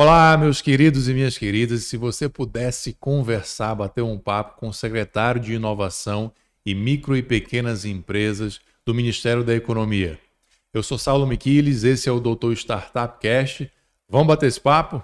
Olá, meus queridos e minhas queridas. Se você pudesse conversar, bater um papo com o secretário de Inovação e Micro e Pequenas Empresas do Ministério da Economia. Eu sou Saulo Miquiles, esse é o Doutor Startup Cast. Vamos bater esse papo?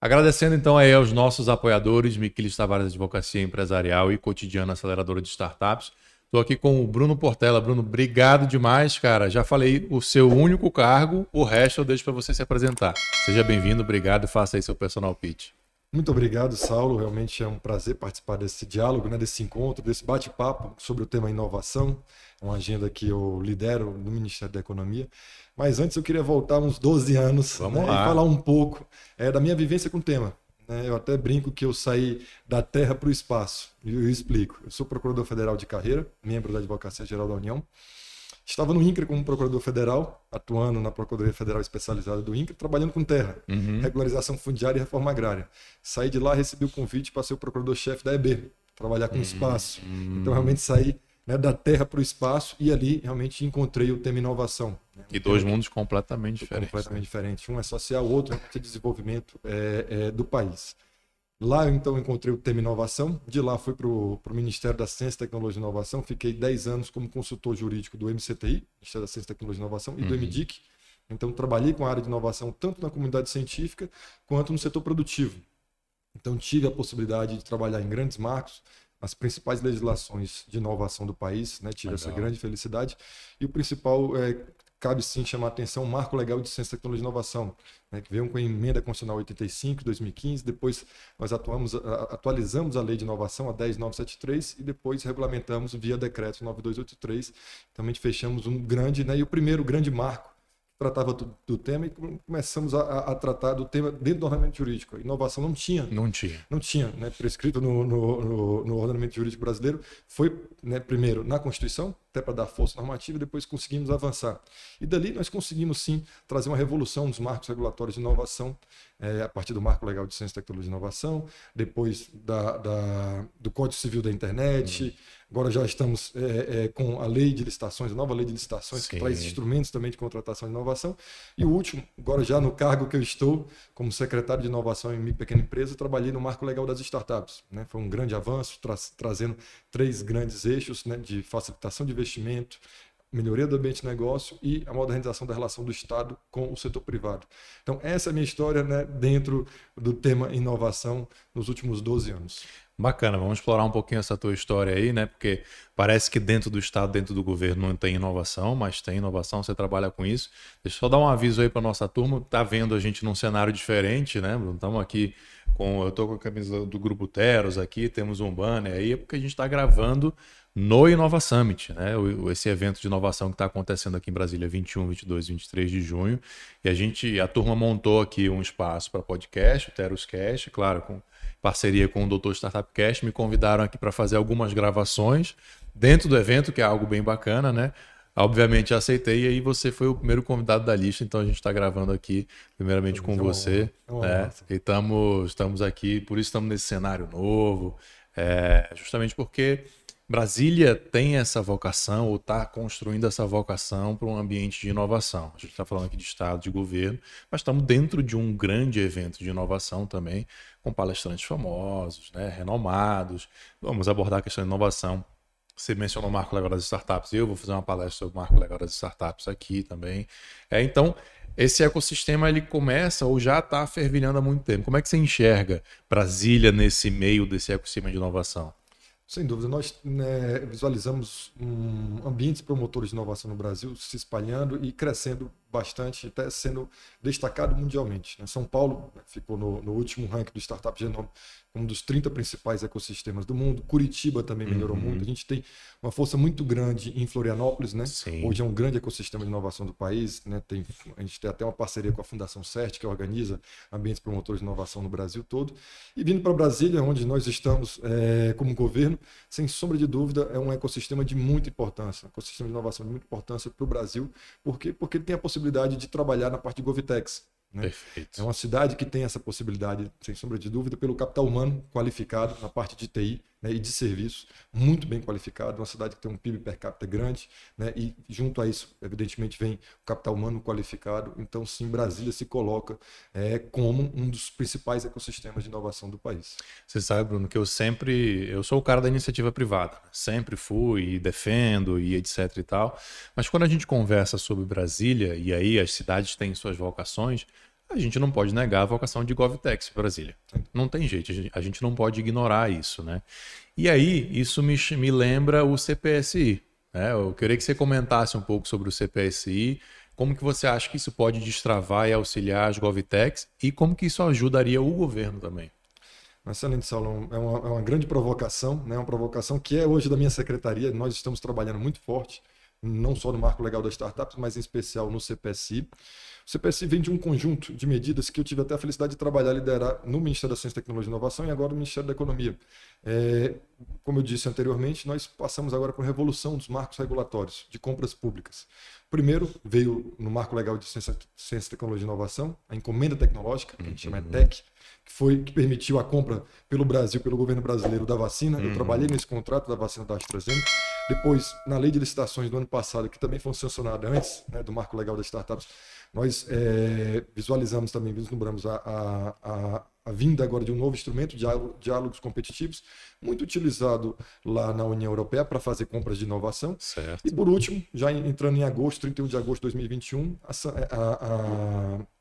Agradecendo então aí aos nossos apoiadores, Miquiles Tavares Advocacia Empresarial e Cotidiano Aceleradora de Startups. Estou aqui com o Bruno Portela. Bruno, obrigado demais, cara. Já falei o seu único cargo, o resto eu deixo para você se apresentar. Seja bem-vindo, obrigado e faça aí seu personal pitch. Muito obrigado, Saulo. Realmente é um prazer participar desse diálogo, né, desse encontro, desse bate-papo sobre o tema inovação. É uma agenda que eu lidero no Ministério da Economia. Mas antes eu queria voltar uns 12 anos né, e falar um pouco é, da minha vivência com o tema. Né? Eu até brinco que eu saí da terra para o espaço. E eu explico. Eu sou procurador federal de carreira, membro da Advocacia Geral da União. Estava no INCRA como procurador federal, atuando na Procuradoria Federal Especializada do INCRA, trabalhando com terra, uhum. regularização fundiária e reforma agrária. Saí de lá, recebi o convite para ser o procurador-chefe da EB, trabalhar com uhum. espaço. Então, realmente saí né, da Terra para o espaço e ali realmente encontrei o tema inovação. Né? E dois mundos completamente diferentes. Completamente diferentes. Um é social, o outro é desenvolvimento é, é, do país. Lá eu então encontrei o tema inovação. De lá fui para o Ministério da Ciência, Tecnologia e Inovação. Fiquei 10 anos como consultor jurídico do MCTI, Ministério da Ciência, Tecnologia e Inovação, e uhum. do MDIC. Então trabalhei com a área de inovação tanto na comunidade científica quanto no setor produtivo. Então tive a possibilidade de trabalhar em grandes marcos, as principais legislações de inovação do país, né? Tive Legal. essa grande felicidade. E o principal é cabe sim chamar a atenção o Marco Legal de Ciência, Tecnologia e Inovação, né, que veio com a emenda constitucional 85 2015, depois nós atuamos, atualizamos a lei de inovação, a 10973, e depois regulamentamos via decreto 9283. Também fechamos um grande, né, e o primeiro grande marco tratava do, do, tema e começamos a, a, tratar do tema dentro do ordenamento jurídico. A inovação não tinha. Não tinha. Não tinha, né, prescrito no, no, no, no ordenamento jurídico brasileiro. Foi, né, primeiro, na Constituição, até para dar força normativa, e depois conseguimos avançar. E dali nós conseguimos, sim, trazer uma revolução nos marcos regulatórios de inovação, é, a partir do Marco Legal de Ciência, Tecnologia e Inovação, depois da, da do Código Civil da Internet, uhum. Agora já estamos é, é, com a lei de licitações, a nova lei de licitações, sim. que traz instrumentos também de contratação e inovação. E o último, agora já no cargo que eu estou, como secretário de Inovação em Micro Pequena Empresa, trabalhei no Marco Legal das Startups. Né? Foi um grande avanço, tra trazendo três grandes eixos né, de facilitação de investimento, melhoria do ambiente de negócio e a modernização da relação do Estado com o setor privado. Então, essa é a minha história né, dentro do tema inovação nos últimos 12 anos. Bacana, vamos explorar um pouquinho essa tua história aí, né? Porque parece que dentro do Estado, dentro do governo, não tem inovação, mas tem inovação, você trabalha com isso. Deixa eu só dar um aviso aí para nossa turma, tá vendo a gente num cenário diferente, né? Estamos aqui com. Eu estou com a camisa do Grupo Teros aqui, temos um banner aí, é porque a gente está gravando no Inova Summit, né? Esse evento de inovação que está acontecendo aqui em Brasília, 21, 22, 23 de junho. E a gente, a turma montou aqui um espaço para podcast, o Teroscast, claro, com parceria com o Doutor Startup Cast, me convidaram aqui para fazer algumas gravações dentro do evento, que é algo bem bacana, né? Obviamente aceitei e aí você foi o primeiro convidado da lista, então a gente está gravando aqui primeiramente com você. né? E estamos, estamos aqui, por isso estamos nesse cenário novo, é, justamente porque Brasília tem essa vocação ou está construindo essa vocação para um ambiente de inovação. A gente está falando aqui de Estado, de governo, mas estamos dentro de um grande evento de inovação também, com palestrantes famosos, né, renomados. Vamos abordar a questão de inovação. Você mencionou o Marco Legal das Startups, eu vou fazer uma palestra sobre o Marco Legal das Startups aqui também. É, então, esse ecossistema ele começa ou já está fervilhando há muito tempo. Como é que você enxerga Brasília nesse meio desse ecossistema de inovação? Sem dúvida, nós né, visualizamos um, ambientes promotores de inovação no Brasil se espalhando e crescendo bastante, até sendo destacado mundialmente. Né? São Paulo ficou no, no, último ranking do Startup Genome um dos 30 principais ecossistemas do mundo. Curitiba também melhorou uhum. muito. A gente tem uma força muito grande em Florianópolis, né? Sim. Hoje é um grande ecossistema de inovação do país, né? Tem, a gente tem até uma parceria com a Fundação CERT, que organiza ambientes promotores de inovação no Brasil todo. E vindo para Brasília, onde nós estamos é, como governo, sem sombra de dúvida, é um ecossistema de muita importância, um ecossistema de inovação de muita importância para o Brasil. Por quê? Porque ele tem a possibilidade possibilidade de trabalhar na parte de Govitex. Né? Perfeito. É uma cidade que tem essa possibilidade, sem sombra de dúvida, pelo capital humano qualificado na parte de TI né, e de serviços, muito bem qualificado, uma cidade que tem um PIB per capita grande, né, e junto a isso, evidentemente, vem o capital humano qualificado. Então, sim, Brasília se coloca é, como um dos principais ecossistemas de inovação do país. Você sabe, Bruno, que eu sempre, eu sou o cara da iniciativa privada, né? sempre fui e defendo e etc e tal, mas quando a gente conversa sobre Brasília, e aí as cidades têm suas vocações, a gente não pode negar a vocação de GovTex Brasília. Não tem jeito, a gente não pode ignorar isso, né? E aí, isso me, me lembra o CPSI. Né? Eu queria que você comentasse um pouco sobre o CPSI, como que você acha que isso pode destravar e auxiliar as GovTechs e como que isso ajudaria o governo também? Excelente, Saulo. É uma, é uma grande provocação, né? uma provocação que é hoje da minha secretaria. Nós estamos trabalhando muito forte, não só no marco legal das startups, mas em especial no CPSI. O CPSI vem de um conjunto de medidas que eu tive até a felicidade de trabalhar e liderar no Ministério da Ciência, Tecnologia e Inovação e agora no Ministério da Economia. É, como eu disse anteriormente, nós passamos agora por revolução dos marcos regulatórios de compras públicas. Primeiro veio no marco legal de ciência, ciência tecnologia e inovação, a encomenda tecnológica, que a gente chama de TEC, que foi que permitiu a compra pelo Brasil, pelo governo brasileiro da vacina. Eu uhum. trabalhei nesse contrato da vacina da AstraZeneca. Depois, na lei de licitações do ano passado, que também foi sancionada antes né, do marco legal das startups, nós é, visualizamos também, vislumbramos a, a, a, a, vinda agora de um novo instrumento, diálogo, diálogos competitivos, muito utilizado lá na União Europeia para fazer compras de inovação. Certo. E por último, já entrando em agosto, 31 de agosto de 2021, a,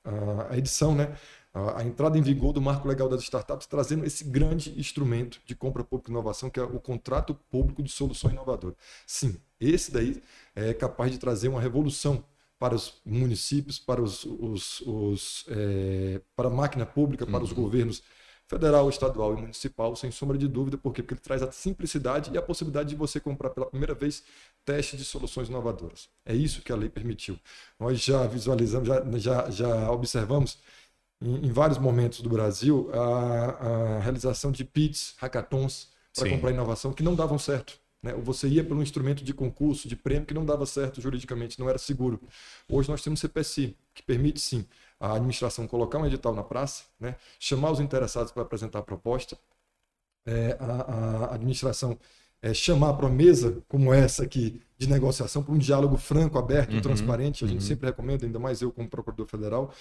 a, a edição, né, a, entrada em vigor do marco legal das startups, trazendo esse grande instrumento de compra pública e inovação, que é o contrato público de solução inovadora. Sim, esse daí é capaz de trazer uma revolução para os municípios, para os, os, os é, para a máquina pública, para uhum. os governos federal, estadual e municipal, sem sombra de dúvida, porque, porque ele traz a simplicidade e a possibilidade de você comprar pela primeira vez teste de soluções inovadoras. É isso que a lei permitiu. Nós já visualizamos, já, já, já observamos em, em vários momentos do Brasil a, a realização de PITs, hackathons para comprar inovação que não davam certo. Né? Você ia pelo instrumento de concurso, de prêmio, que não dava certo juridicamente, não era seguro. Hoje nós temos o CPSI, que permite sim a administração colocar um edital na praça, né? chamar os interessados para apresentar a proposta, é, a, a, administração é, chamar para uma mesa como essa aqui de negociação, para um diálogo franco, aberto, uhum, transparente. A gente uhum. sempre recomenda, ainda mais eu como procurador federal,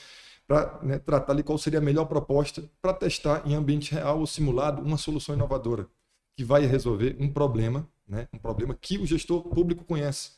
para né, tratar ali qual seria a melhor proposta para testar em ambiente real ou simulado uma solução inovadora que vai resolver um problema né? um problema que o gestor público conhece.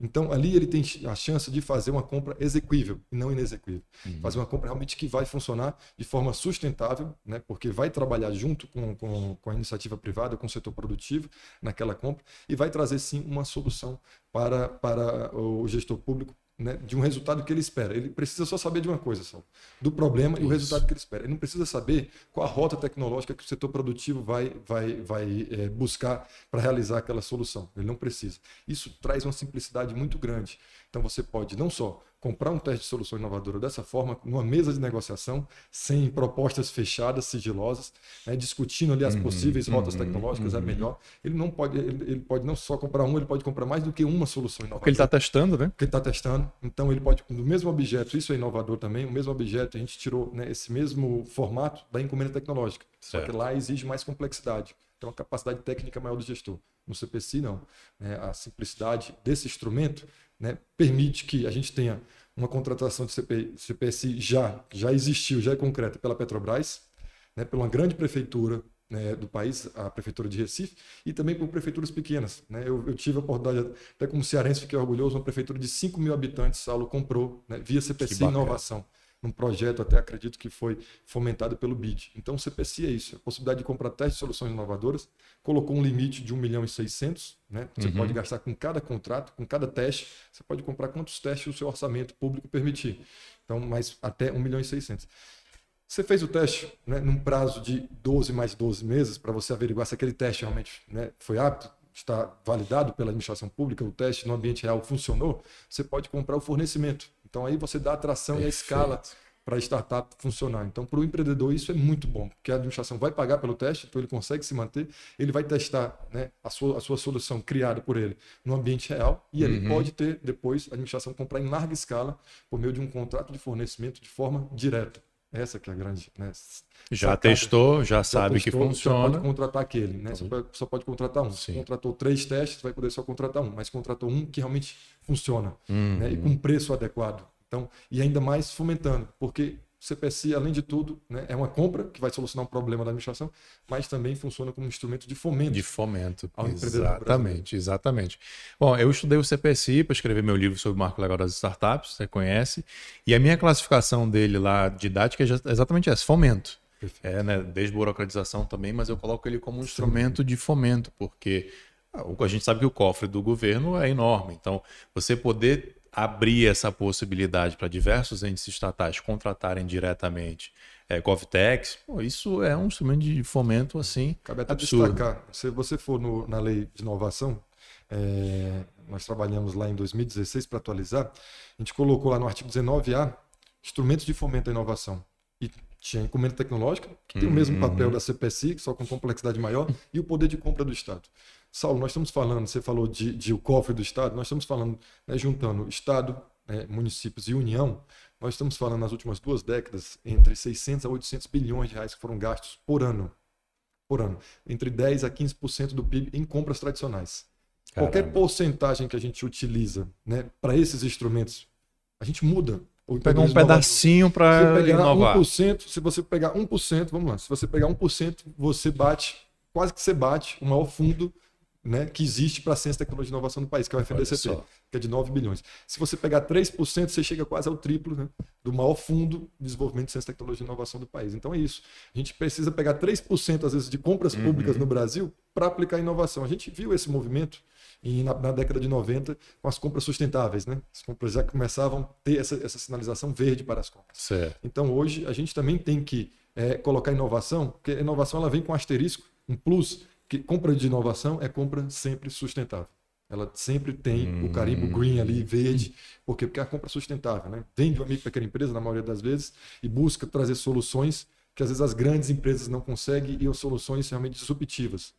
Então, ali ele tem a chance de fazer uma compra exequível e não inexequível. Uhum. Fazer uma compra realmente que vai funcionar de forma sustentável, né? porque vai trabalhar junto com, com, com a iniciativa privada, com o setor produtivo naquela compra e vai trazer sim uma solução para, para o gestor público né, de um resultado que ele espera. Ele precisa só saber de uma coisa, só, do problema Isso. e o resultado que ele espera. Ele não precisa saber qual a rota tecnológica que o setor produtivo vai, vai, vai é, buscar para realizar aquela solução. Ele não precisa. Isso traz uma simplicidade muito grande. Então você pode não só comprar um teste de solução inovadora dessa forma, numa mesa de negociação, sem propostas fechadas, sigilosas, né, discutindo ali as uhum, possíveis rotas uhum, tecnológicas, é uhum. é melhor. Ele não pode, ele, ele, pode não só comprar um, ele pode comprar mais do que uma solução inovadora. Porque ele está testando, né? Porque ele está testando. Então ele pode, no mesmo objeto, isso é inovador também, o mesmo objeto, a gente tirou né, esse mesmo formato da encomenda tecnológica. Certo. Só que lá exige mais complexidade. Então, a capacidade técnica maior do gestor. No CPC, não. É, a simplicidade desse instrumento né, permite que a gente tenha uma contratação de CP, CPSI já, já existiu, já é concreta pela Petrobras, né, pela grande prefeitura né, do país, a prefeitura de Recife, e também por prefeituras pequenas. Né? Eu, eu, tive a oportunidade, até como cearense, fiquei orgulhoso, uma prefeitura de 5 mil habitantes, Saulo comprou, né, via CPC Inovação num projeto, até acredito que foi fomentado pelo BID. Então, o CPC é isso, a possibilidade de comprar testes de soluções inovadoras, colocou um limite de 1 milhão e 600, né? Você uhum. pode gastar com cada contrato, com cada teste, você pode comprar quantos testes o seu orçamento público permitir. Então, mas até 1 milhão e 600. Você fez o teste né, num prazo de 12 mais 12 meses para você averiguar se aquele teste realmente né, foi apto, está validado pela administração pública, o teste no ambiente real funcionou, você pode comprar o fornecimento. Então aí você dá a atração Perfeito. e a escala para a startup funcionar. Então, para o empreendedor, isso é muito bom, porque a administração vai pagar pelo teste, então ele consegue se manter, ele vai testar né, a, sua, a sua solução criada por ele no ambiente real e ele uhum. pode ter depois a administração comprar em larga escala por meio de um contrato de fornecimento de forma direta. Essa que é a grande. Né, já sacada. testou, já, já sabe testou, que funciona. Só pode contratar aquele, né? Só pode, só pode contratar um. Se contratou três testes, vai poder só contratar um, mas contratou um que realmente funciona uhum. né? e com preço adequado. Então, e ainda mais fomentando, porque CPSI, além de tudo, né, é uma compra que vai solucionar um problema da administração, mas também funciona como um instrumento de fomento. De fomento. Ao exatamente, exatamente. Bom, eu estudei o CPSI para escrever meu livro sobre o marco legal das startups, você conhece, e a minha classificação dele lá, didática, é exatamente essa, fomento. É, né, desburocratização também, mas eu coloco ele como um instrumento Sim. de fomento, porque a gente sabe que o cofre do governo é enorme. Então, você poder abrir essa possibilidade para diversos entes estatais contratarem diretamente é, GovTex, pô, isso é um instrumento de fomento assim. Cabe até absurdo. destacar, se você for no, na lei de inovação, é, nós trabalhamos lá em 2016 para atualizar, a gente colocou lá no artigo 19A instrumentos de fomento à inovação. E tinha encomenda tecnológica, que tem uhum. o mesmo papel da CPSI, só com complexidade maior, e o poder de compra do Estado. Saulo, nós estamos falando, você falou de, de o cofre do Estado, nós estamos falando, né, juntando Estado, né, municípios e União, nós estamos falando nas últimas duas décadas entre 600 a 800 bilhões de reais que foram gastos por ano. Por ano. Entre 10 a 15% do PIB em compras tradicionais. Caramba. Qualquer porcentagem que a gente utiliza né, para esses instrumentos, a gente muda. Pegar um pedacinho para inovar. 1%, se você pegar 1%, vamos lá, se você pegar 1%, você bate, quase que você bate o maior fundo né, que existe para a ciência, tecnologia e inovação no país, que é o FNDCT, que é de 9 bilhões. Se você pegar 3%, você chega quase ao triplo né, do maior fundo de desenvolvimento de ciência, tecnologia e inovação do país. Então é isso. A gente precisa pegar 3%, às vezes, de compras uhum. públicas uhum. no Brasil para aplicar inovação. A gente viu esse movimento na, na, década de 90 com as compras sustentáveis. Né? As compras já começavam a ter essa, essa sinalização verde para as compras. Certo. Então hoje a gente também tem que é, colocar inovação, porque a inovação ela vem com asterisco, um plus, que compra de inovação é compra sempre sustentável. Ela sempre tem hum. o carimbo green ali, verde. Por quê? Porque é a compra sustentável. Né? Vem de uma micro pequena empresa, na maioria das vezes, e busca trazer soluções que às vezes as grandes empresas não conseguem e soluções realmente disruptivas.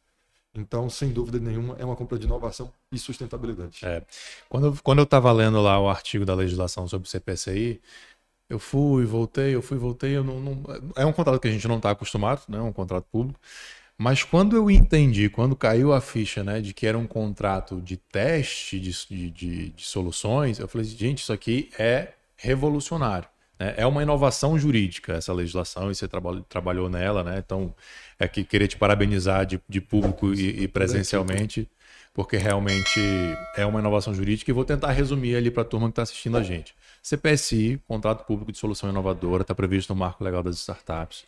Então, sem dúvida nenhuma, é uma compra de inovação e sustentabilidade. É. Quando, quando eu estava lendo lá o artigo da legislação sobre o CPCI, eu fui, voltei, eu fui, voltei. Eu não, não... É um contrato que a gente não está acostumado, né? É um contrato público. Mas quando eu entendi, quando caiu a ficha, né, de que era um contrato de teste de, de, de soluções, eu falei, gente, isso aqui é revolucionário. Né? É uma inovação jurídica essa legislação e você traba, trabalhou nela, né? Então, é que queria te parabenizar de, de público e, e presencialmente, porque realmente é uma inovação jurídica e vou tentar resumir ali para a turma que está assistindo a gente. CPSI, Contrato Público de Solução Inovadora, está previsto no Marco Legal das Startups.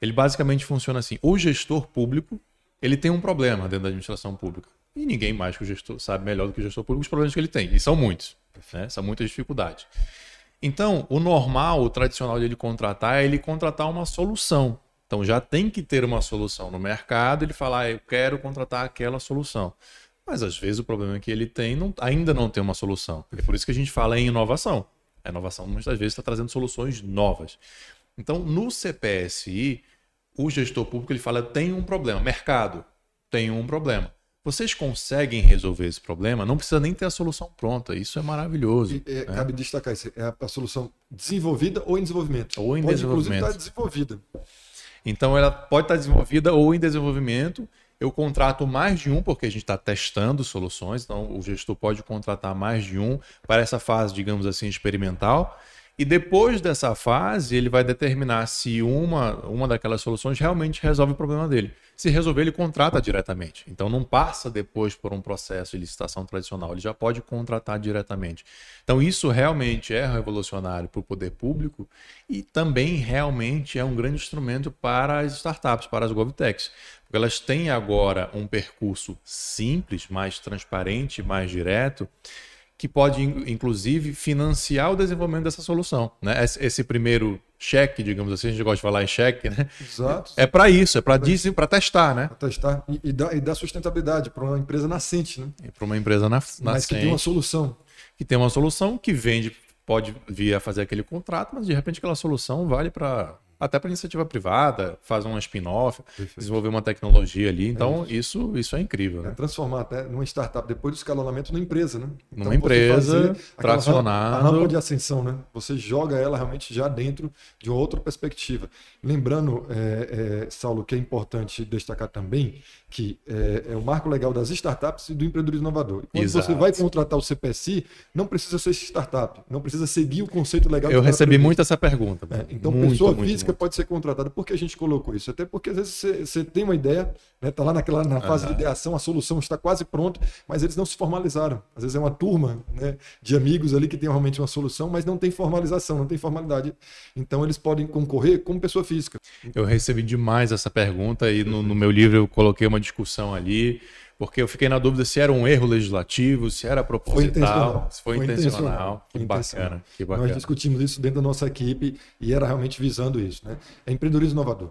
Ele basicamente funciona assim: o gestor público ele tem um problema dentro da administração pública. E ninguém mais que o gestor sabe melhor do que o gestor público os problemas que ele tem. E são muitos. Né? São muitas dificuldades. Então, o normal, o tradicional de ele contratar é ele contratar uma solução. Então, já tem que ter uma solução no mercado, ele falar, ah, eu quero contratar aquela solução. Mas, às vezes, o problema que ele tem não, ainda não tem uma solução. É por isso que a gente fala em inovação. A inovação, muitas vezes, está trazendo soluções novas. Então, no CPSI, o gestor público ele fala: tem um problema, mercado tem um problema. Vocês conseguem resolver esse problema? Não precisa nem ter a solução pronta. Isso é maravilhoso. E, é, né? Cabe destacar isso. É a, a, solução desenvolvida ou em desenvolvimento. Ou em pode, desenvolvimento. Inclusive, estar desenvolvida. Então, ela pode estar desenvolvida ou em desenvolvimento. Eu contrato mais de um, porque a gente está testando soluções. Então, o gestor pode contratar mais de um para essa fase, digamos assim, experimental. E depois dessa fase, ele vai determinar se uma, uma daquelas soluções realmente resolve o problema dele. Se resolver, ele contrata diretamente. Então não passa depois por um processo de licitação tradicional, ele já pode contratar diretamente. Então isso realmente é revolucionário para o poder público e também realmente é um grande instrumento para as startups, para as GovTechs. Porque elas têm agora um percurso simples, mais transparente, mais direto que pode, inclusive, financiar o desenvolvimento dessa solução. Né? Esse primeiro cheque, digamos assim, a gente gosta de falar em cheque, né? Exato. É para isso, é para para testar, né? Para testar e, e, dar, e dar sustentabilidade para uma empresa nascente, né? Para uma empresa nascente. Mas que tem uma solução. Que tem uma solução que vende pode vir a fazer aquele contrato, mas de repente aquela solução vale para até para iniciativa privada, fazer um spin-off, desenvolver uma tecnologia ali. Então, é isso. isso. isso é incrível. Né? É transformar até numa startup, depois do escalonamento, numa empresa, né? Então, numa empresa, tracionada. A rampa de ascensão, né? Você joga ela realmente já dentro de uma outra perspectiva. Lembrando, é, é, Saulo, que é importante destacar também que é, é, o marco legal das startups e do empreendedorismo inovador. E quando Exato. você vai contratar o CPSI, não precisa ser startup, não precisa seguir o conceito legal. Eu recebi muito essa pergunta. É, então, muito, pessoa muito, física. Pode ser contratada. Por que a gente colocou isso? Até porque às vezes você, você tem uma ideia, está né, tá lá naquela, na fase uhum. de ideação, a solução está quase pronta, mas eles não se formalizaram. Às vezes é uma turma né, de amigos ali que tem realmente uma solução, mas não tem formalização, não tem formalidade. Então, eles podem concorrer como pessoa física. Eu recebi demais essa pergunta e no, no meu livro eu coloquei uma discussão ali, porque eu fiquei na dúvida se era um erro legislativo, se era proposital, se foi, foi intencional. intencional. Que, intencional. Bacana, que bacana. Nós discutimos isso dentro da nossa equipe e era realmente visando isso. Né? É empreendedorismo inovador.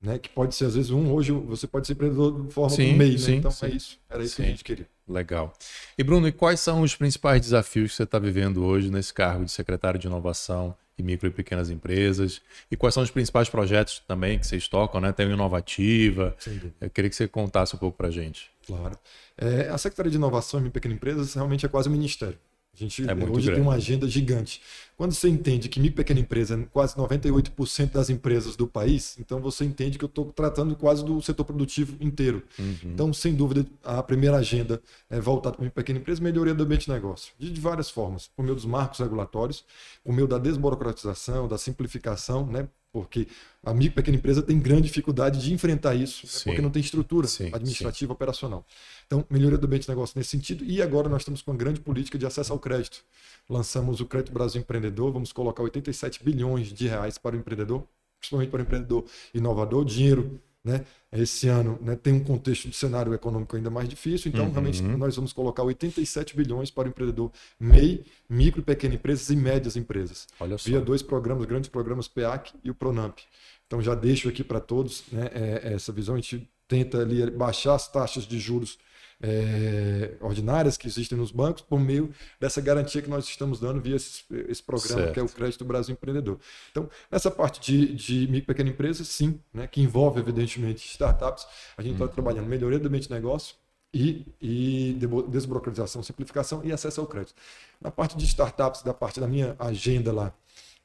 Né? Que pode ser, às vezes, um, hoje você pode ser empreendedor de forma sim, do meio, né? Então sim. é isso. Era isso sim. que a gente queria. Legal. E Bruno, e quais são os principais desafios que você está vivendo hoje nesse cargo de secretário de inovação e micro e pequenas empresas? E quais são os principais projetos também que vocês tocam, né? Tem o Inovativa. Eu queria que você contasse um pouco para a gente. Claro. É, a Secretaria de Inovação e e Pequenas Empresas realmente é quase um ministério. A gente é hoje grande. tem uma agenda gigante. Quando você entende que micro pequena empresa é quase 98% das empresas do país, então você entende que eu estou tratando quase do setor produtivo inteiro. Uhum. Então, sem dúvida, a primeira agenda é voltada para micro pequena empresa, melhoria do ambiente de negócio. De, de várias formas. Por meio dos marcos regulatórios, por meio da desburocratização, da simplificação, né? porque a micro pequena empresa tem grande dificuldade de enfrentar isso, né? porque não tem estrutura sim, administrativa sim. operacional. Então, melhoria do ambiente de negócio nesse sentido. E agora nós estamos com uma grande política de acesso ao crédito. Lançamos o Crédito Brasil Empreendedor, vamos colocar 87 bilhões de reais para o empreendedor, principalmente para o empreendedor inovador, dinheiro né? Esse ano né, tem um contexto de cenário econômico ainda mais difícil, então uhum. realmente nós vamos colocar 87 bilhões para o empreendedor MEI, micro e pequenas empresas e médias empresas. Olha só. Via dois programas, grandes programas PEAC e o PRONAMP. Então já deixo aqui para todos né, é, essa visão. A gente tenta ali baixar as taxas de juros é, ordinárias que existem nos bancos por meio dessa garantia que nós estamos dando via esse, esse programa certo. que é o Crédito Brasil Empreendedor. Então, nessa parte de, de micro e pequena empresa, sim, né, que envolve evidentemente startups, a gente está uhum. trabalhando melhoria do ambiente de negócio, e, e desburocratização, simplificação e acesso ao crédito. Na parte de startups, da parte da minha agenda lá,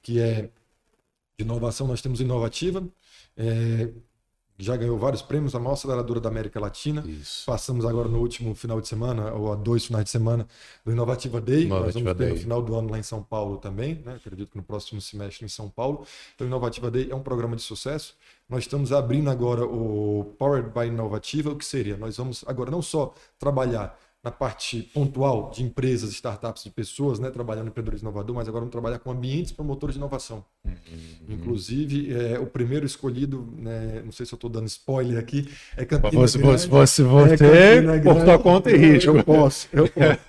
que é de inovação, nós temos Inovativa, é, já ganhou vários prêmios, a maior aceleradora da América Latina. Isso. Passamos agora no último final de semana, ou a dois finais de semana, do Inovativa Day. Inovativa Nós vamos ter Day. no final do ano lá em São Paulo também, né? acredito que no próximo semestre em São Paulo. Então, Inovativa Day é um programa de sucesso. Nós estamos abrindo agora o Powered by Inovativa, o que seria? Nós vamos agora não só trabalhar na parte pontual de empresas, startups, de pessoas, né, trabalhando em empreendedorismo inovador, mas agora vamos trabalhar com ambientes promotores de inovação. Uhum. Inclusive, é, o primeiro escolhido, né, não sei se eu estou dando spoiler aqui, é Campina você, Grande. Se você, você é por sua conta e risco. Eu posso, eu posso.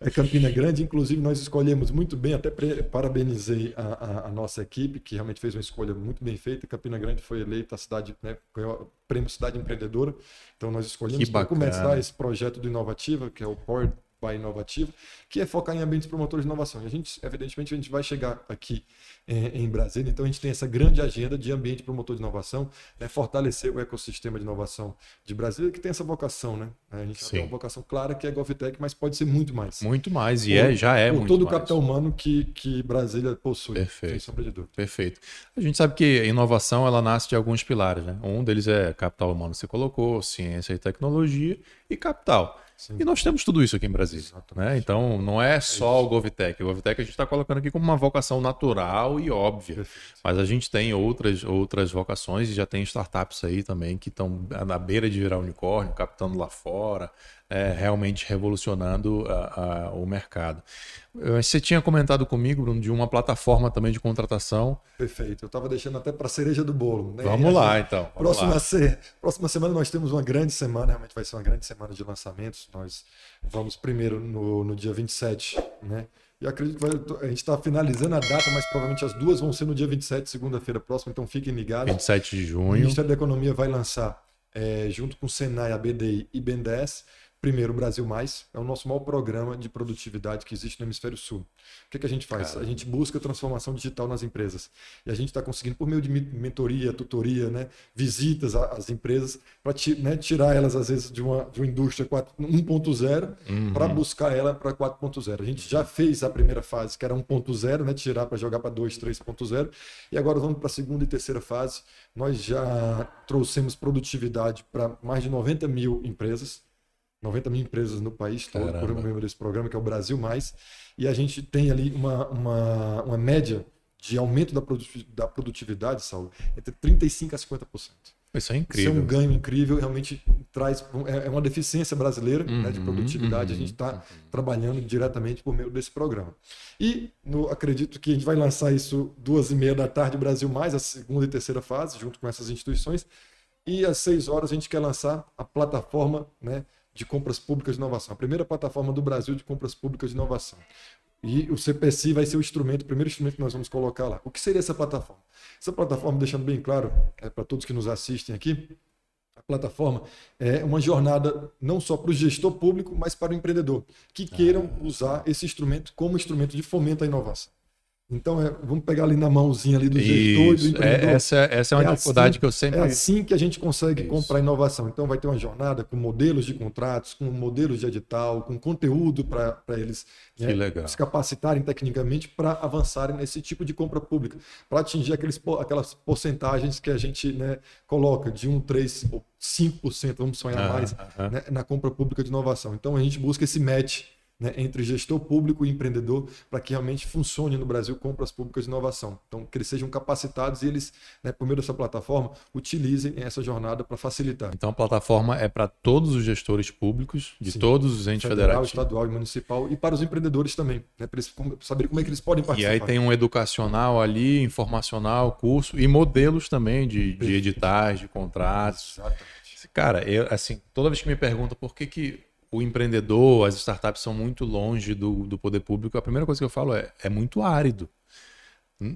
é Campina Grande, inclusive nós escolhemos muito bem, até parabenizei a, a, a, nossa equipe, que realmente fez uma escolha muito bem feita. Campina Grande foi eleita a cidade, né, ganhou Prêmio Cidade Empreendedora. Então nós escolhemos para começar esse projeto do Inovativa, que é o Powered Inovativa, que é focar em ambientes promotores de inovação. E a gente, evidentemente, a gente vai chegar aqui em, em Brasília, então a gente tem essa grande agenda de ambiente promotor de inovação, né, fortalecer o ecossistema de inovação de Brasília, que tem essa vocação, né? A gente tem uma vocação clara que é a GovTech, mas pode ser muito mais. Muito mais, e por, é, já é por muito todo mais. o capital humano que, que Brasília possui, Perfeito. Perfeito. A gente sabe que a inovação ela nasce de alguns pilares, né? Um deles é capital humano, você colocou, ciência e tecnologia, e capital. Sim. E nós temos tudo isso aqui em Brasília. Né? Então, não é só o GovTech. O GovTech a gente está colocando aqui como uma vocação natural e óbvia. Perfeito. Mas a gente tem outras, outras vocações e já tem startups aí também que estão na beira de virar unicórnio, captando lá fora é, realmente revolucionando a, a, o mercado. Você tinha comentado comigo, Bruno, de uma plataforma também de contratação. Perfeito. Eu estava deixando até para a cereja do bolo. Né? Vamos lá, então. Vamos próxima, lá. Se... próxima semana nós temos uma grande semana, realmente vai ser uma grande semana de lançamentos. Nós vamos primeiro no, no dia 27, né? E acredito que vai, a gente está finalizando a data, mas provavelmente as duas vão ser no dia 27, segunda-feira próxima, então fiquem ligados. 27 de junho. O Ministério da Economia vai lançar, é, junto com o Senai, a BDI e BNDES, Primeiro, o Brasil Mais é o nosso maior programa de produtividade que existe no Hemisfério Sul. O que, que a gente faz? A gente busca transformação digital nas empresas. E a gente está conseguindo, por meio de mentoria, tutoria, né, visitas às empresas, para né, tirar elas, às vezes, de uma, de uma indústria 1.0 uhum. para buscar ela para 4.0. A gente já fez a primeira fase, que era 1.0, né, tirar para jogar para 2, 3.0. E agora vamos para a segunda e terceira fase. Nós já trouxemos produtividade para mais de 90 mil empresas 90 mil empresas no país todo Caramba. por meio desse programa, que é o Brasil Mais. E a gente tem ali uma, uma, uma média de aumento da produtividade, Saulo, entre 35% a 50%. Isso é incrível. Isso é um ganho incrível, realmente traz. É, é uma deficiência brasileira uhum, né, de uhum, produtividade. Uhum, a gente está uhum. trabalhando diretamente por meio desse programa. E no, acredito que a gente vai lançar isso duas e meia da tarde, Brasil Mais, a segunda e terceira fase, junto com essas instituições. E às seis horas a gente quer lançar a plataforma né, de compras públicas de inovação, a primeira plataforma do Brasil de compras públicas de inovação. E o CPSI vai ser o instrumento, o primeiro instrumento que nós vamos colocar lá. O que seria essa plataforma? Essa plataforma, deixando bem claro é, para todos que nos assistem aqui, a plataforma é uma jornada não só para o gestor público, mas para o empreendedor, que queiram ah. usar esse instrumento como instrumento de fomento à inovação. Então, é, vamos pegar ali na mãozinha ali do Isso. gestor e do empreendedor. É, essa, essa é uma é assim, dificuldade assim, que eu sempre... É assim que a gente consegue Isso. comprar inovação. Então, vai ter uma jornada com modelos de contratos, com modelos de edital, com conteúdo para eles né, se capacitarem tecnicamente para avançarem nesse tipo de compra pública, para atingir aqueles, aquelas porcentagens que a gente né, coloca de 1, 3 ou 5%, vamos sonhar ah, mais, ah, né, na compra pública de inovação. Então, a gente busca esse match né, entre gestor público e empreendedor para que realmente funcione no Brasil compras públicas de inovação. Então, que eles sejam capacitados e eles, né, por meio dessa plataforma, utilizem essa jornada para facilitar. Então, a plataforma é para todos os gestores públicos de Sim. todos os entes Federal, federativos. estadual e municipal e para os empreendedores também, né, para eles saberem como é que eles podem participar. E aí tem um educacional ali, informacional, curso e modelos também de, de editais, de contratos. Exatamente. Cara, eu, assim, toda vez que me pergunta por que, que o empreendedor, as startups são muito longe do, do poder público, a primeira coisa que eu falo é, é muito árido.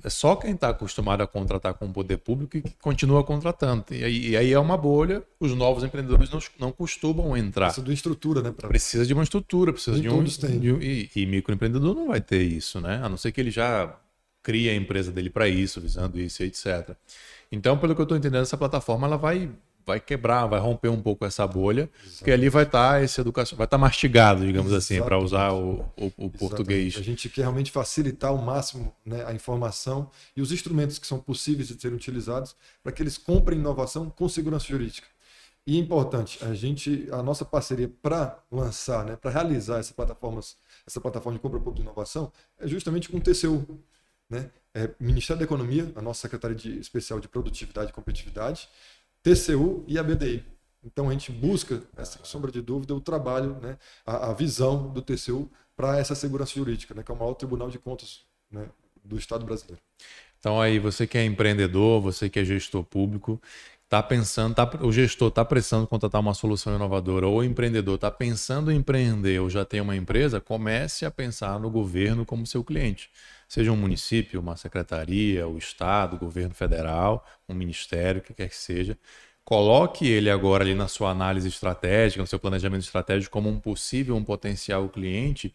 É só quem está acostumado a contratar com o poder público e que continua contratando. E aí, e aí, é uma bolha, os novos empreendedores não, não costumam entrar. Precisa de uma estrutura, né? Pra... Precisa de uma estrutura, precisa Nem de um. De um, e, e microempreendedor não vai ter isso, né? A não ser que ele já cria a empresa dele para isso, visando isso, etc. Então, pelo que eu estou entendendo, essa plataforma ela vai vai quebrar, vai romper um pouco essa bolha, Exatamente. porque ali vai estar tá essa educação, vai estar tá mastigado, digamos Exatamente. assim, para usar o, o, o português. A gente quer realmente facilitar ao máximo né, a informação e os instrumentos que são possíveis de serem utilizados para que eles comprem inovação com segurança jurídica. E é importante, a gente, a nossa parceria para lançar, né, para realizar essa plataforma, essa plataforma de compra pública de inovação é justamente com o TCU, né? É Ministério da Economia, a nossa secretaria de, especial de produtividade e competitividade, TCU e a BDI. Então a gente busca, sem sombra de dúvida, o trabalho, né, a, a visão do TCU para essa segurança jurídica, né, que é o maior tribunal de contas né, do Estado brasileiro. Então aí você que é empreendedor, você que é gestor público, está pensando, tá, o gestor está precisando contratar uma solução inovadora, ou o empreendedor está pensando em empreender ou já tem uma empresa, comece a pensar no governo como seu cliente. Seja um município, uma secretaria, o Estado, o governo federal, um ministério, o que quer que seja. Coloque ele agora ali na sua análise estratégica, no seu planejamento estratégico, como um possível, um potencial cliente,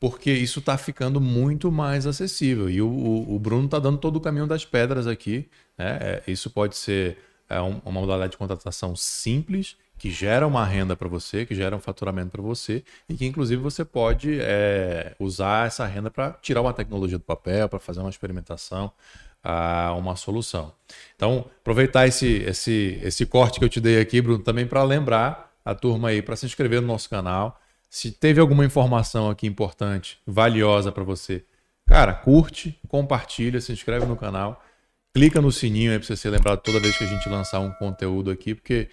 porque isso está ficando muito mais acessível. E o, o, o Bruno está dando todo o caminho das pedras aqui. Né? É, isso pode ser é, uma modalidade de contratação simples que gera uma renda para você, que gera um faturamento para você e que inclusive você pode é, usar essa renda para tirar uma tecnologia do papel, para fazer uma experimentação, uh, uma solução. Então, aproveitar esse, esse, esse corte que eu te dei aqui, Bruno, também para lembrar a turma aí para se inscrever no nosso canal. Se teve alguma informação aqui importante, valiosa para você, cara, curte, compartilha, se inscreve no canal, clica no sininho aí para você ser lembrado toda vez que a gente lançar um conteúdo aqui, porque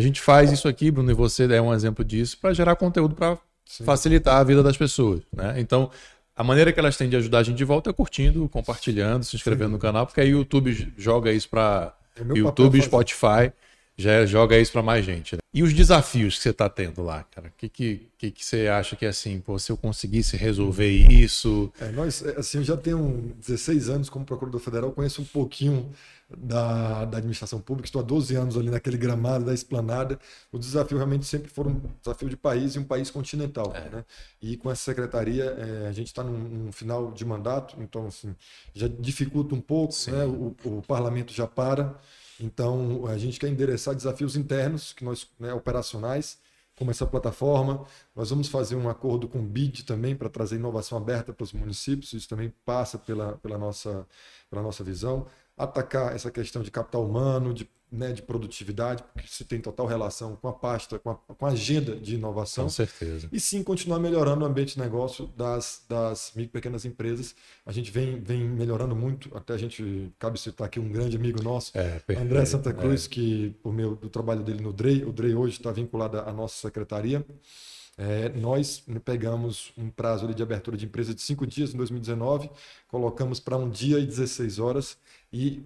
a gente faz isso aqui, Bruno, e você é um exemplo disso, para gerar conteúdo para facilitar a vida das pessoas. Né? Então, a maneira que elas têm de ajudar a gente de volta é curtindo, compartilhando, se inscrevendo Sim. no canal, porque aí o YouTube joga isso para é YouTube, Spotify, já joga isso para mais gente. Né? E os desafios que você está tendo lá, cara? O que, que, que, que, você acha que, assim, pô, se eu conseguisse resolver isso... É, nós, é, assim, eu já tenho 16 anos como procurador federal, conheço um pouquinho da, da administração pública, estou há 12 anos ali naquele gramado da esplanada. O desafio realmente sempre foi um desafio de país e um país continental. É. Né? E com essa secretaria, é, a gente está num, num, final de mandato, então, assim, já dificulta um pouco, né? o, o parlamento já para... Então, a gente quer endereçar desafios internos, que nós, né, operacionais, como essa plataforma. Nós vamos fazer um acordo com o BID também para trazer inovação aberta para os municípios. Isso também passa pela, pela, nossa, pela nossa visão. Atacar essa questão de capital humano, de né, de produtividade, porque se tem total relação com a pasta, com a, com a, agenda de inovação. Com certeza. E sim continuar melhorando o ambiente de negócio das, das micro e pequenas empresas. A gente vem, vem melhorando muito, até a gente, cabe citar aqui um grande amigo nosso, é, André Santa Cruz, é. que por meio do trabalho dele no DREI, o DREI hoje está vinculado à nossa secretaria. É, nós pegamos um prazo de abertura de empresa de cinco dias em 2019, colocamos para um dia e 16 horas e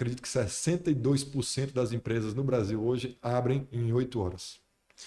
acredito que 62% das empresas no Brasil hoje abrem em 8 horas.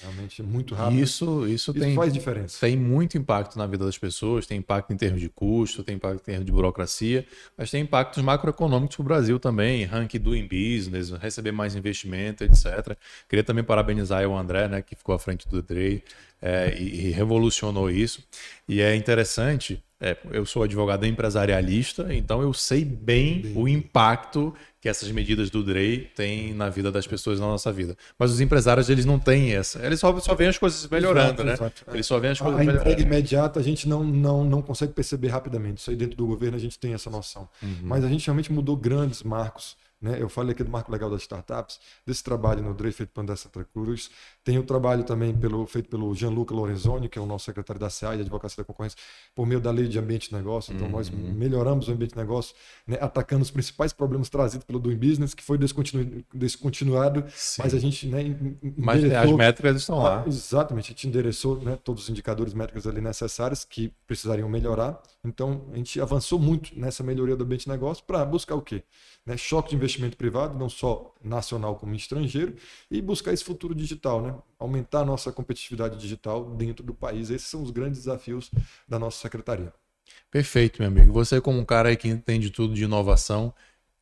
Realmente é muito rápido. Isso, isso, isso tem, faz diferença. Tem muito impacto na vida das pessoas, tem impacto em termos de custo, tem impacto em termos de burocracia, mas tem impactos macroeconômicos para o Brasil também, ranking doing business, receber mais investimento, etc. Queria também parabenizar o André, né, que ficou à frente do Drey é, e, e revolucionou isso. E é interessante é, eu sou advogado empresarialista, então eu sei bem, bem, o impacto que essas medidas do DREI têm na vida das pessoas na nossa vida. Mas os empresários, eles não têm essa. Eles só, só veem as coisas melhorando, exato, né? Exato. Eles só veem as coisas a melhorando. A entrega imediata a gente não, não, não consegue perceber rapidamente. Isso aí dentro do governo a gente tem essa noção. Uhum. Mas a gente realmente mudou grandes marcos né? Eu falei aqui do Marco Legal das Startups, desse trabalho no DRE feito pelo André Santa Cruz. Tem o trabalho também pelo, feito pelo Gianluca Lorenzoni, que é o nosso secretário da SEAI, de Advocacia da Concorrência, por meio da Lei de Ambiente de Negócio. Então, uhum. nós melhoramos o ambiente de negócio, né? atacando os principais problemas trazidos pelo Doing Business, que foi descontinu... descontinuado, Sim. mas a gente. Né, mas as métricas estão lá. Ah, exatamente, a gente endereçou né, todos os indicadores métricos ali necessários que precisariam melhorar. Então, a gente avançou muito nessa melhoria do ambiente de negócio para buscar o quê? Né? Choque de investimento privado, não só nacional como estrangeiro, e buscar esse futuro digital, né? Aumentar a nossa competitividade digital dentro do país. Esses são os grandes desafios da nossa secretaria. Perfeito, meu amigo. Você, como um cara aí que entende tudo de inovação,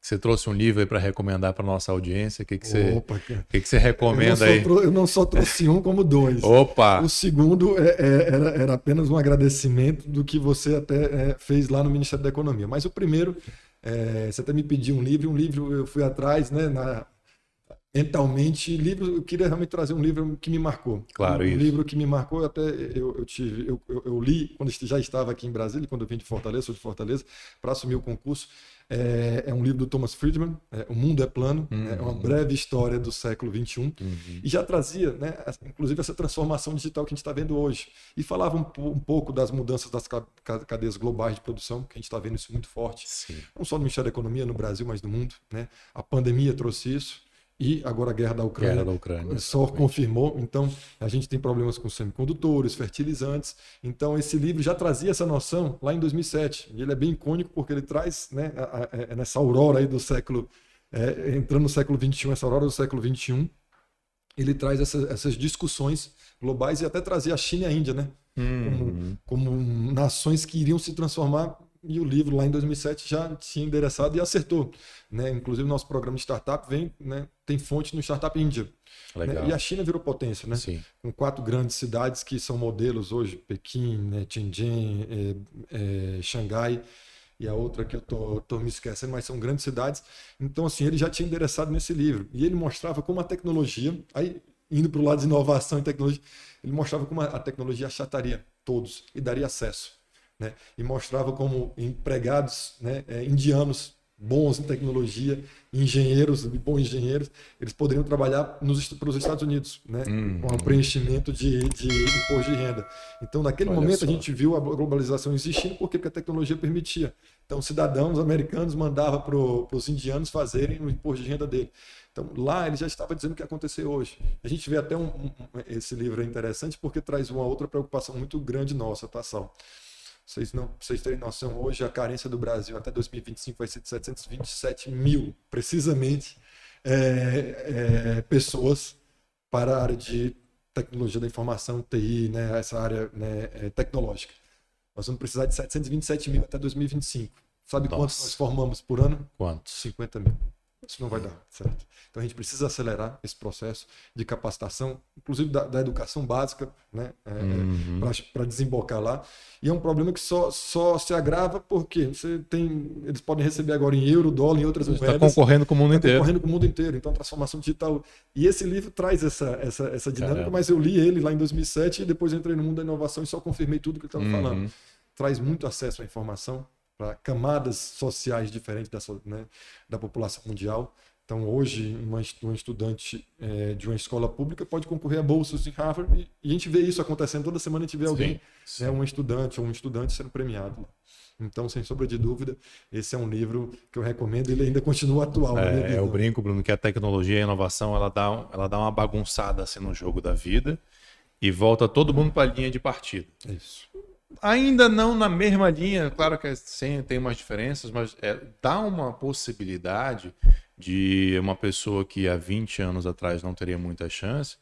você trouxe um livro aí para recomendar para nossa audiência. O que, que, você, Opa, que, que você recomenda eu aí? eu não só trouxe um, como dois. Opa! O segundo é, é, era, era, apenas um agradecimento do que você até é, fez lá no Ministério da Economia. Mas o primeiro, é, você até me pediu um livro, um livro eu fui atrás, né, na, mentalmente, livro, eu queria realmente trazer um livro que me marcou. Claro, um, isso. livro que me marcou, até eu, eu tive, eu, eu, eu, li quando já estava aqui em Brasília, quando eu vim de Fortaleza, sou de Fortaleza, para assumir o concurso. É, é, um livro do Thomas Friedman, é, O Mundo é Plano, uhum. é uma breve história do século XXI, uhum. e já trazia, né, inclusive, essa transformação digital que a gente está vendo hoje. E falava um, um, pouco das mudanças das cadeias globais de produção, que a gente está vendo isso muito forte, Sim. não só no Ministério da Economia, no Brasil, mas no mundo. Né? A pandemia trouxe isso e agora a guerra da Ucrânia, guerra da Ucrânia só confirmou. Então, a gente tem problemas com semicondutores, fertilizantes. Então, esse livro já trazia essa noção lá em 2007. E ele é bem icônico porque ele traz né, a, a, a, é nessa aurora aí do século, é, entrando no século XXI, essa aurora do século XXI, ele traz essa, essas discussões globais e até trazia a China e a Índia, né? Uhum. Como, como nações que iriam se transformar e o livro lá em 2007 já tinha endereçado e acertou. Né? Inclusive, nosso programa de startup vem, né, tem fonte no Startup India. Né? E a China virou potência, né? Sim. com quatro grandes cidades que são modelos hoje: Pequim, né, Tianjin, é, é, Xangai e a outra que eu tô, tô me esquecendo, mas são grandes cidades. Então, assim, ele já tinha endereçado nesse livro. E ele mostrava como a tecnologia, aí indo para o lado de inovação e tecnologia, ele mostrava como a tecnologia achataria todos e daria acesso né? e mostrava como empregados né, é, indianos bons em tecnologia, engenheiros, bons engenheiros, eles poderiam trabalhar nos, para os Estados Unidos, né? Hum, com o preenchimento de, de imposto de renda. Então, naquele momento, só. a gente viu a globalização existindo porque, porque a tecnologia permitia. Então, cidadãos americanos mandavam para os indianos fazerem o imposto de renda dele. Então, lá ele já estava dizendo o que ia acontecer hoje. A gente vê até um, um, esse livro é interessante porque traz uma outra preocupação muito grande nossa, tá, Sal? Vocês não, vocês terem noção, hoje a carência do Brasil até 2025 vai ser de 727 mil, precisamente, é, é, pessoas para a área de tecnologia da informação, TI, né, essa área né, é, tecnológica. Nós vamos precisar de 727 mil até 2025. Sabe Nossa. quantos nós formamos por ano? Quantos? 50 mil. Isso não vai dar, certo? Então a gente precisa acelerar esse processo de capacitação, inclusive da, da educação básica, né? É, uhum. para desembocar lá. E é um problema que só, só se agrava porque você tem. Eles podem receber agora em euro, dólar, em outras moedas. Está concorrendo com o mundo tá inteiro. concorrendo com o mundo inteiro. Então, transformação digital. E esse livro traz essa, essa, essa dinâmica, Caramba. mas eu li ele lá em 2007 e depois entrei no mundo da inovação e só confirmei tudo que ele estava uhum. falando. Traz muito acesso à informação para camadas sociais diferentes da, né, da população mundial. Então, hoje, uma, um estudante é, de uma escola pública pode concorrer a bolsas em Harvard e, e, a gente vê isso acontecendo toda semana. A gente vê alguém, sim, Né, um estudante ou um estudante sendo premiado. Então, sem sombra de dúvida, esse é um livro que eu recomendo. Ele ainda continua atual. É, eu brinco, Bruno, que a tecnologia e a inovação ela dá, ela dá uma bagunçada assim no jogo da vida e volta todo mundo para a linha de partida. Isso. Ainda não na mesma linha, claro que sim, tem umas diferenças, mas é, dá uma possibilidade de uma pessoa que há 20 anos atrás não teria muita chance,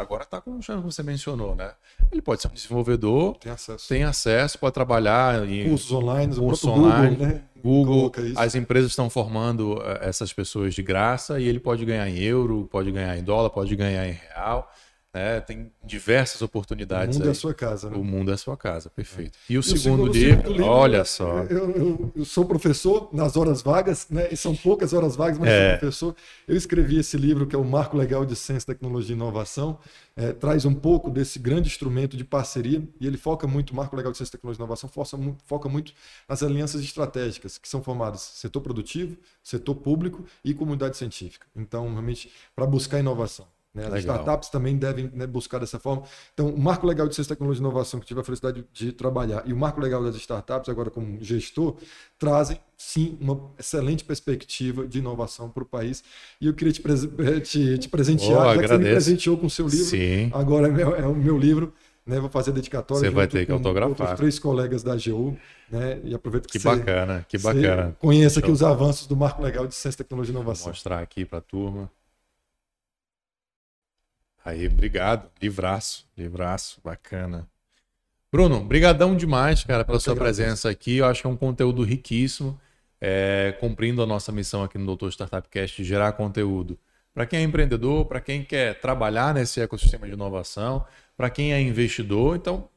agora está com chance, como você mencionou, né? Ele pode ser um desenvolvedor, tem acesso, tem acesso pode trabalhar em cursos online, cursos online, Google, né? Google as empresas estão formando eh, essas pessoas de graça e ele pode ganhar em euro, pode ganhar em dólar, pode ganhar em real. É, tem diversas oportunidades. O mundo aí. é a sua casa, né? O mundo é a sua casa, perfeito. E o, e segundo, o segundo livro, livro, olha só. Eu, eu, eu, sou professor nas horas vagas, né? E são poucas horas vagas, mas é. sou professor. Eu escrevi esse livro que é o Marco Legal de Ciência, Tecnologia e Inovação. É, traz um pouco desse grande instrumento de parceria e ele foca muito, o Marco Legal de Ciência, Tecnologia e Inovação foca, foca muito nas alianças estratégicas que são formadas setor produtivo, setor público e comunidade científica. Então, realmente, para buscar inovação. Né? As startups também devem né, buscar dessa forma. Então, o marco legal de ciência, tecnologia e inovação, que tive a felicidade de trabalhar, e o marco legal das startups, agora como gestor, trazem, sim, uma excelente perspectiva de inovação para o país. E eu queria te, eh, te, te presentear, oh, já que você me presenteou com o seu livro, sim. agora é, meu, é o meu livro. Né, vou fazer a dedicatória. Você vai ter que autografar. Os três colegas da AGU, né? E aproveito que, que bacana, que bacana. Conheça aqui os avanços do Marco Legal de Ciência, Tecnologia e Inovação. Vou mostrar aqui para a turma. Aí, obrigado. Livraço, livraço, bacana. Bruno, brigadão demais, cara, pela sua presença aqui. Eu acho que é um conteúdo riquíssimo, é, cumprindo a nossa missão aqui no Doutor Startup Cast de gerar conteúdo para quem é empreendedor, para quem quer trabalhar nesse ecossistema de inovação, para quem é investidor. Então,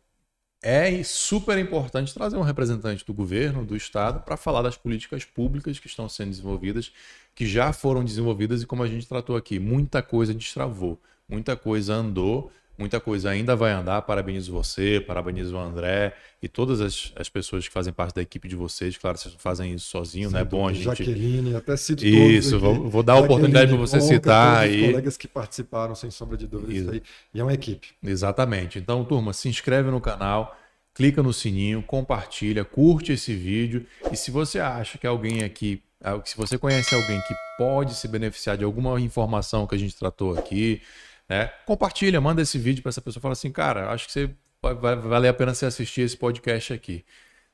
é super importante trazer um representante do governo, do Estado, para falar das políticas públicas que estão sendo desenvolvidas, que já foram desenvolvidas e como a gente tratou aqui, muita coisa destravou. Muita coisa andou, muita coisa ainda vai andar. Parabenizo você, parabenizo o André e todas as, as pessoas que fazem parte da equipe de vocês. Claro, vocês não fazem isso sozinho, né? É bom a gente. Jaqueline, até cito Isso, vou, vou, dar a oportunidade para você citar aí. Os colegas que participaram, sem sombra de dúvida, isso aí. E é uma equipe. Exatamente. Então, turma, se inscreve no canal. Clica no sininho, compartilha, curte esse vídeo. E se você acha que alguém aqui se você conhece alguém que pode se beneficiar de alguma informação que a gente tratou aqui, né? Compartilha, manda esse vídeo para essa pessoa. Fala assim, cara, acho que você vai, vai valer a pena você assistir esse podcast aqui.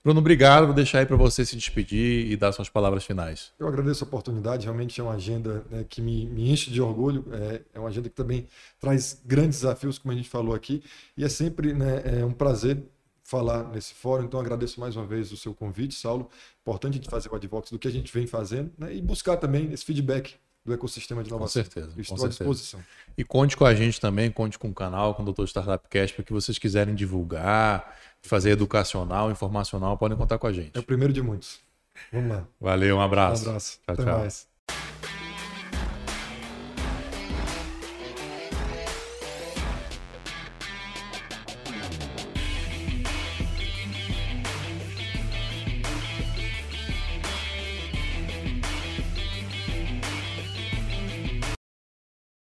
Bruno, obrigado. Vou deixar aí para você se despedir e dar suas palavras finais. Eu agradeço a oportunidade. Realmente é uma agenda né, que me, me, enche de orgulho. É, é, uma agenda que também traz grandes desafios, como a gente falou aqui. E é sempre né, é um prazer falar nesse fórum. Então, agradeço mais uma vez o seu convite, Saulo. Importante a gente fazer o Advox do que a gente vem fazendo né, e buscar também esse feedback do ecossistema de inovação. Com certeza. Estou com à disposição. E conte com a gente também, conte com o canal, com o Doutor Startup Cast, para que vocês quiserem divulgar, fazer educacional, informacional, podem contar com a gente. É o primeiro de muitos. Vamos lá. Valeu, um abraço. Um abraço. Tchau, Até tchau. Mais.